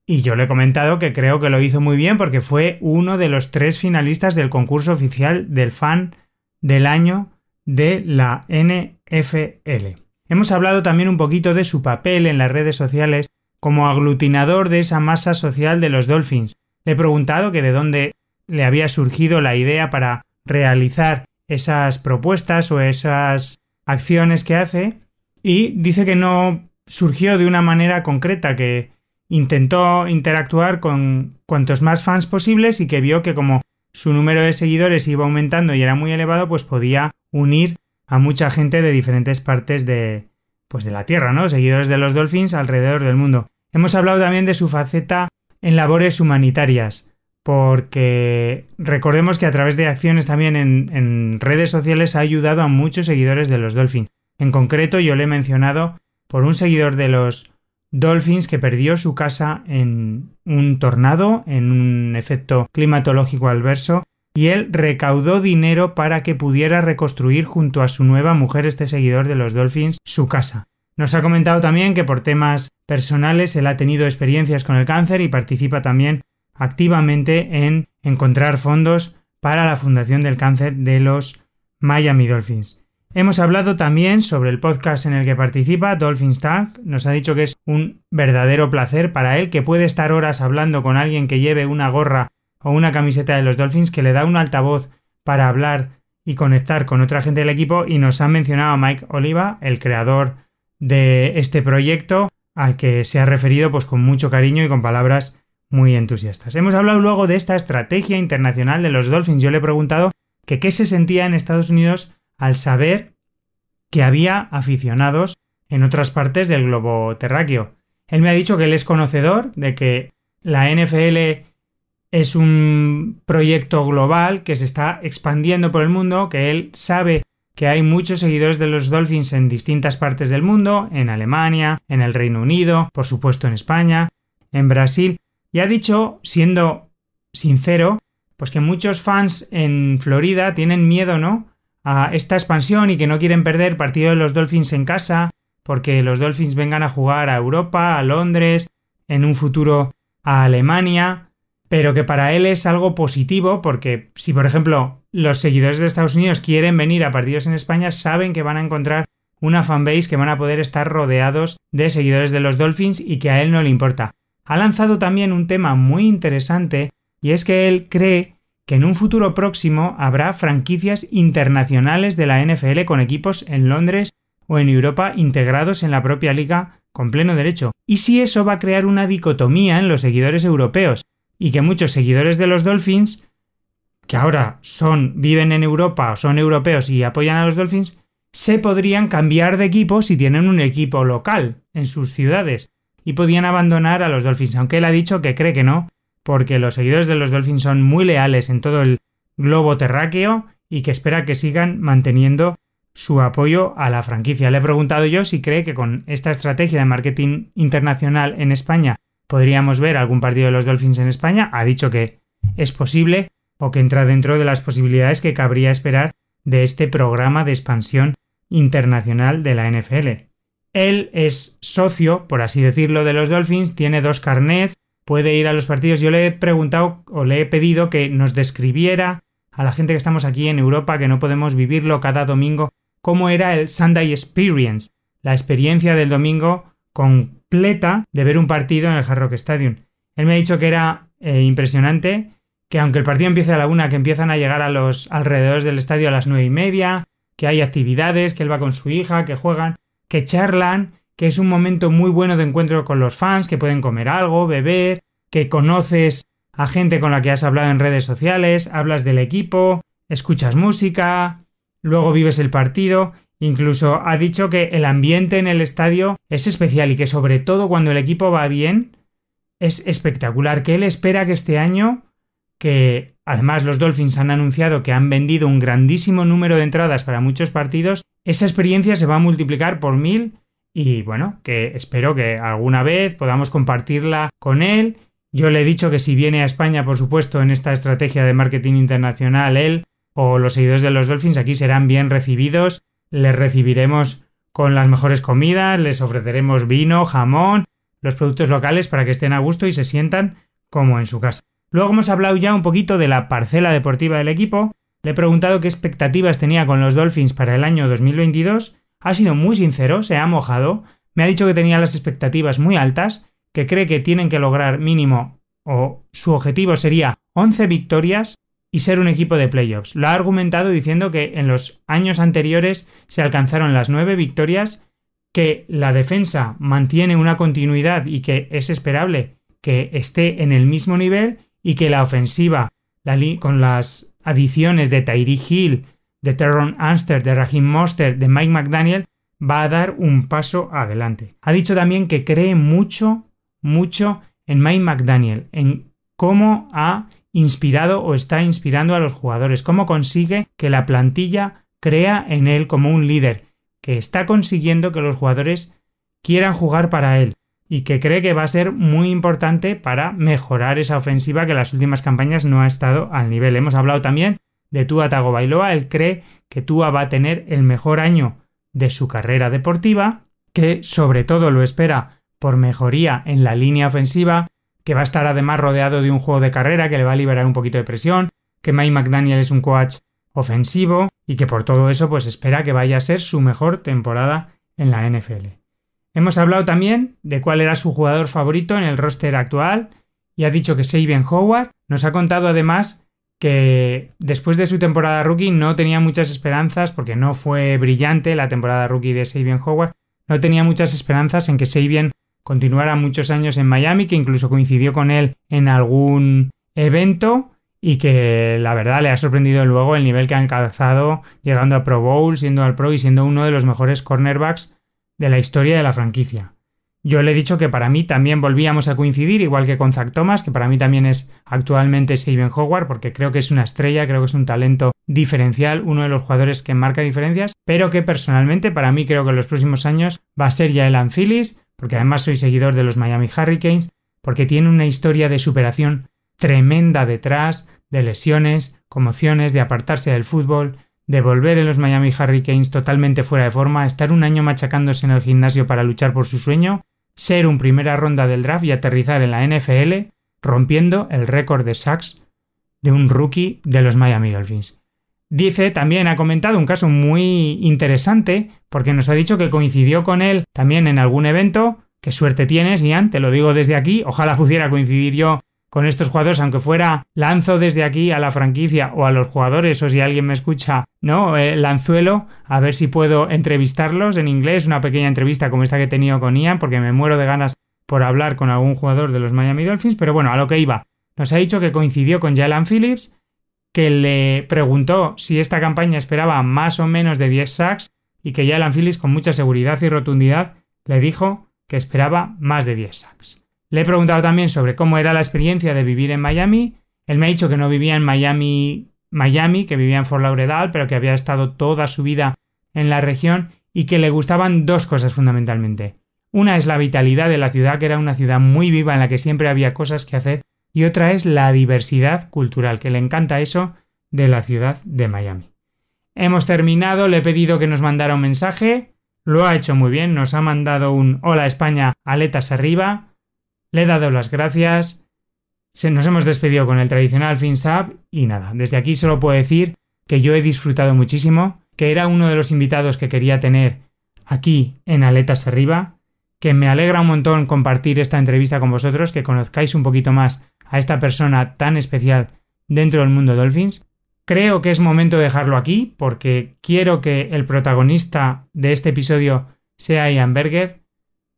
y yo le he comentado que creo que lo hizo muy bien porque fue uno de los tres finalistas del concurso oficial del fan del año de la NFL. Hemos hablado también un poquito de su papel en las redes sociales como aglutinador de esa masa social de los Dolphins. Le he preguntado que de dónde le había surgido la idea para realizar esas propuestas o esas acciones que hace y dice que no surgió de una manera concreta, que intentó interactuar con cuantos más fans posibles y que vio que como su número de seguidores iba aumentando y era muy elevado, pues podía unir a mucha gente de diferentes partes de pues de la Tierra, ¿no? Seguidores de los Dolphins alrededor del mundo. Hemos hablado también de su faceta en labores humanitarias, porque recordemos que a través de acciones también en, en redes sociales ha ayudado a muchos seguidores de los Dolphins. En concreto, yo le he mencionado por un seguidor de los Dolphins que perdió su casa en un tornado, en un efecto climatológico adverso, y él recaudó dinero para que pudiera reconstruir junto a su nueva mujer, este seguidor de los Dolphins, su casa. Nos ha comentado también que por temas personales él ha tenido experiencias con el cáncer y participa también activamente en encontrar fondos para la Fundación del Cáncer de los Miami Dolphins. Hemos hablado también sobre el podcast en el que participa, Dolphins Tag. Nos ha dicho que es un verdadero placer para él, que puede estar horas hablando con alguien que lleve una gorra o una camiseta de los Dolphins, que le da un altavoz para hablar y conectar con otra gente del equipo. Y nos ha mencionado a Mike Oliva, el creador de este proyecto, al que se ha referido pues con mucho cariño y con palabras muy entusiastas. Hemos hablado luego de esta estrategia internacional de los Dolphins. Yo le he preguntado qué se sentía en Estados Unidos al saber que había aficionados en otras partes del globo terráqueo. Él me ha dicho que él es conocedor de que la NFL es un proyecto global que se está expandiendo por el mundo, que él sabe que hay muchos seguidores de los Dolphins en distintas partes del mundo, en Alemania, en el Reino Unido, por supuesto en España, en Brasil, y ha dicho, siendo sincero, pues que muchos fans en Florida tienen miedo, ¿no? A esta expansión y que no quieren perder partido de los Dolphins en casa, porque los Dolphins vengan a jugar a Europa, a Londres, en un futuro a Alemania, pero que para él es algo positivo porque si por ejemplo los seguidores de Estados Unidos quieren venir a partidos en España, saben que van a encontrar una fanbase que van a poder estar rodeados de seguidores de los Dolphins y que a él no le importa. Ha lanzado también un tema muy interesante y es que él cree que en un futuro próximo habrá franquicias internacionales de la NFL con equipos en Londres o en Europa integrados en la propia liga con pleno derecho. ¿Y si eso va a crear una dicotomía en los seguidores europeos? Y que muchos seguidores de los Dolphins, que ahora son, viven en Europa o son europeos y apoyan a los Dolphins, se podrían cambiar de equipo si tienen un equipo local en sus ciudades y podían abandonar a los Dolphins, aunque él ha dicho que cree que no, porque los seguidores de los Dolphins son muy leales en todo el globo terráqueo y que espera que sigan manteniendo su apoyo a la franquicia. Le he preguntado yo si cree que con esta estrategia de marketing internacional en España podríamos ver algún partido de los Dolphins en España. Ha dicho que es posible o que entra dentro de las posibilidades que cabría esperar de este programa de expansión internacional de la NFL. Él es socio, por así decirlo, de los Dolphins, tiene dos carnets, puede ir a los partidos. Yo le he preguntado o le he pedido que nos describiera a la gente que estamos aquí en Europa, que no podemos vivirlo cada domingo, cómo era el Sunday Experience, la experiencia del domingo completa de ver un partido en el Hard Rock Stadium. Él me ha dicho que era eh, impresionante, que aunque el partido empiece a la una, que empiezan a llegar a los alrededores del estadio a las nueve y media, que hay actividades, que él va con su hija, que juegan, que charlan, que es un momento muy bueno de encuentro con los fans, que pueden comer algo, beber, que conoces a gente con la que has hablado en redes sociales, hablas del equipo, escuchas música, luego vives el partido, incluso ha dicho que el ambiente en el estadio es especial y que sobre todo cuando el equipo va bien es espectacular, que él espera que este año, que además los Dolphins han anunciado que han vendido un grandísimo número de entradas para muchos partidos, esa experiencia se va a multiplicar por mil y bueno, que espero que alguna vez podamos compartirla con él. Yo le he dicho que si viene a España, por supuesto, en esta estrategia de marketing internacional, él o los seguidores de los Dolphins aquí serán bien recibidos, les recibiremos con las mejores comidas, les ofreceremos vino, jamón, los productos locales para que estén a gusto y se sientan como en su casa. Luego hemos hablado ya un poquito de la parcela deportiva del equipo le he preguntado qué expectativas tenía con los Dolphins para el año 2022. Ha sido muy sincero, se ha mojado. Me ha dicho que tenía las expectativas muy altas, que cree que tienen que lograr mínimo o su objetivo sería 11 victorias y ser un equipo de playoffs. Lo ha argumentado diciendo que en los años anteriores se alcanzaron las 9 victorias, que la defensa mantiene una continuidad y que es esperable que esté en el mismo nivel y que la ofensiva con las adiciones de Tyree Hill, de Terron Anster, de Raheem Monster, de Mike McDaniel, va a dar un paso adelante. Ha dicho también que cree mucho, mucho en Mike McDaniel, en cómo ha inspirado o está inspirando a los jugadores, cómo consigue que la plantilla crea en él como un líder, que está consiguiendo que los jugadores quieran jugar para él y que cree que va a ser muy importante para mejorar esa ofensiva que en las últimas campañas no ha estado al nivel. Hemos hablado también de Tua Tagovailoa, él cree que Tua va a tener el mejor año de su carrera deportiva, que sobre todo lo espera por mejoría en la línea ofensiva, que va a estar además rodeado de un juego de carrera que le va a liberar un poquito de presión, que Mike McDaniel es un coach ofensivo y que por todo eso pues espera que vaya a ser su mejor temporada en la NFL. Hemos hablado también de cuál era su jugador favorito en el roster actual y ha dicho que Sabian Howard. Nos ha contado además que después de su temporada rookie no tenía muchas esperanzas porque no fue brillante la temporada rookie de Sabian Howard. No tenía muchas esperanzas en que Sabian continuara muchos años en Miami, que incluso coincidió con él en algún evento y que la verdad le ha sorprendido luego el nivel que ha alcanzado llegando a Pro Bowl, siendo al Pro y siendo uno de los mejores cornerbacks de la historia de la franquicia. Yo le he dicho que para mí también volvíamos a coincidir, igual que con Zach Thomas, que para mí también es actualmente Steven Howard, porque creo que es una estrella, creo que es un talento diferencial, uno de los jugadores que marca diferencias, pero que personalmente para mí creo que en los próximos años va a ser ya Elan Phillips, porque además soy seguidor de los Miami Hurricanes, porque tiene una historia de superación tremenda detrás, de lesiones, conmociones, de apartarse del fútbol, de volver en los Miami Hurricanes totalmente fuera de forma, estar un año machacándose en el gimnasio para luchar por su sueño, ser un primera ronda del draft y aterrizar en la NFL, rompiendo el récord de sacks de un rookie de los Miami Dolphins. Dice, también ha comentado un caso muy interesante, porque nos ha dicho que coincidió con él también en algún evento. Qué suerte tienes, Ian, te lo digo desde aquí. Ojalá pudiera coincidir yo con estos jugadores, aunque fuera lanzo desde aquí a la franquicia o a los jugadores, o si alguien me escucha, ¿no? Eh, lanzuelo, a ver si puedo entrevistarlos en inglés, una pequeña entrevista como esta que he tenido con Ian, porque me muero de ganas por hablar con algún jugador de los Miami Dolphins, pero bueno, a lo que iba. Nos ha dicho que coincidió con Jalen Phillips, que le preguntó si esta campaña esperaba más o menos de 10 sacks y que Jalen Phillips con mucha seguridad y rotundidad le dijo que esperaba más de 10 sacks. Le he preguntado también sobre cómo era la experiencia de vivir en Miami. Él me ha dicho que no vivía en Miami, Miami, que vivía en Fort Lauderdale, pero que había estado toda su vida en la región y que le gustaban dos cosas fundamentalmente. Una es la vitalidad de la ciudad, que era una ciudad muy viva en la que siempre había cosas que hacer, y otra es la diversidad cultural, que le encanta eso de la ciudad de Miami. Hemos terminado, le he pedido que nos mandara un mensaje, lo ha hecho muy bien, nos ha mandado un Hola España, aletas arriba, le he dado las gracias, se, nos hemos despedido con el tradicional FinStab y nada, desde aquí solo puedo decir que yo he disfrutado muchísimo, que era uno de los invitados que quería tener aquí en Aletas Arriba, que me alegra un montón compartir esta entrevista con vosotros, que conozcáis un poquito más a esta persona tan especial dentro del mundo Dolphins. Creo que es momento de dejarlo aquí porque quiero que el protagonista de este episodio sea Ian Berger,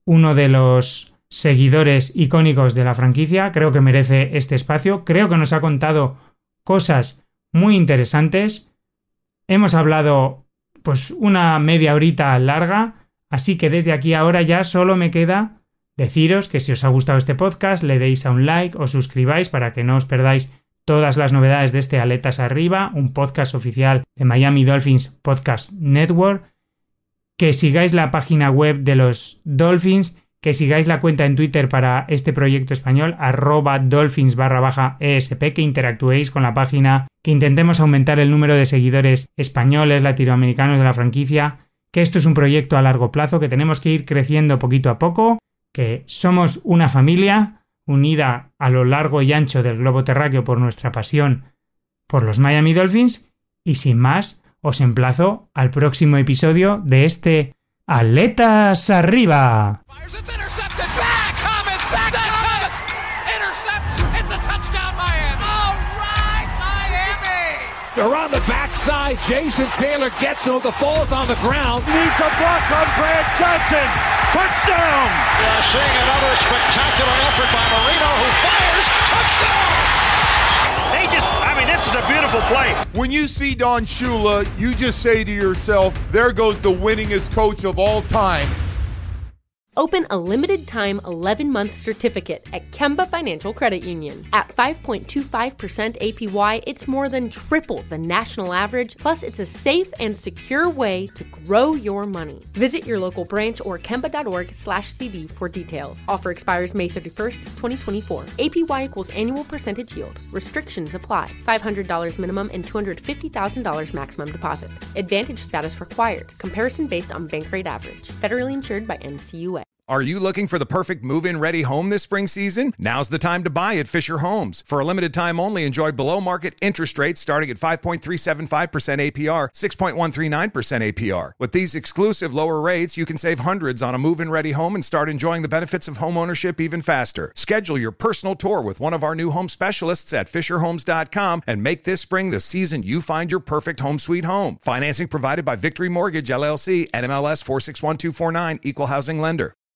uno de los seguidores icónicos de la franquicia. Creo que merece este espacio. Creo que nos ha contado cosas muy interesantes. Hemos hablado pues una media horita larga, así que desde aquí ahora ya solo me queda deciros que si os ha gustado este podcast le deis a un like o suscribáis para que no os perdáis todas las novedades de este Aletas Arriba, un podcast oficial de Miami Dolphins Podcast Network, que sigáis la página web de los Dolphins, que sigáis la cuenta en Twitter para este proyecto español, arroba dolphins barra baja ESP, que interactuéis con la página, que intentemos aumentar el número de seguidores españoles, latinoamericanos de la franquicia, que esto es un proyecto a largo plazo, que tenemos que ir creciendo poquito a poco, que somos una familia, unida a lo largo y ancho del globo terráqueo por nuestra pasión por los Miami Dolphins, y sin más, os emplazo al próximo episodio de este Aletas Arriba. They're on the backside. Jason Taylor gets him. The falls on the ground. Needs a block on Brad Johnson. Touchdown! Yeah, seeing another spectacular effort by Marino who fires. Touchdown! This is a beautiful play. When you see Don Shula, you just say to yourself, there goes the winningest coach of all time. Open a limited time 11 month certificate at Kemba Financial Credit Union. At 5.25% APY, it's more than triple the national average, plus, it's a safe and secure way to grow your money. Visit your local branch or kemba.org slash CD for details. Offer expires May 31st, 2024. APY equals annual percentage yield. Restrictions apply. $500 minimum and $250,000 maximum deposit. Advantage status required. Comparison based on bank rate average. Federally insured by NCUA. Are you looking for the perfect move in ready home this spring season? Now's the time to buy at Fisher Homes. For a limited time only, enjoy below market interest rates starting at 5.375% APR, 6.139% APR. With these exclusive lower rates, you can save hundreds on a move in ready home and start enjoying the benefits of home ownership even faster. Schedule your personal tour with one of our new home specialists at FisherHomes.com and make this spring the season you find your perfect home sweet home. Financing provided by Victory Mortgage, LLC, NMLS 461249, Equal Housing Lender.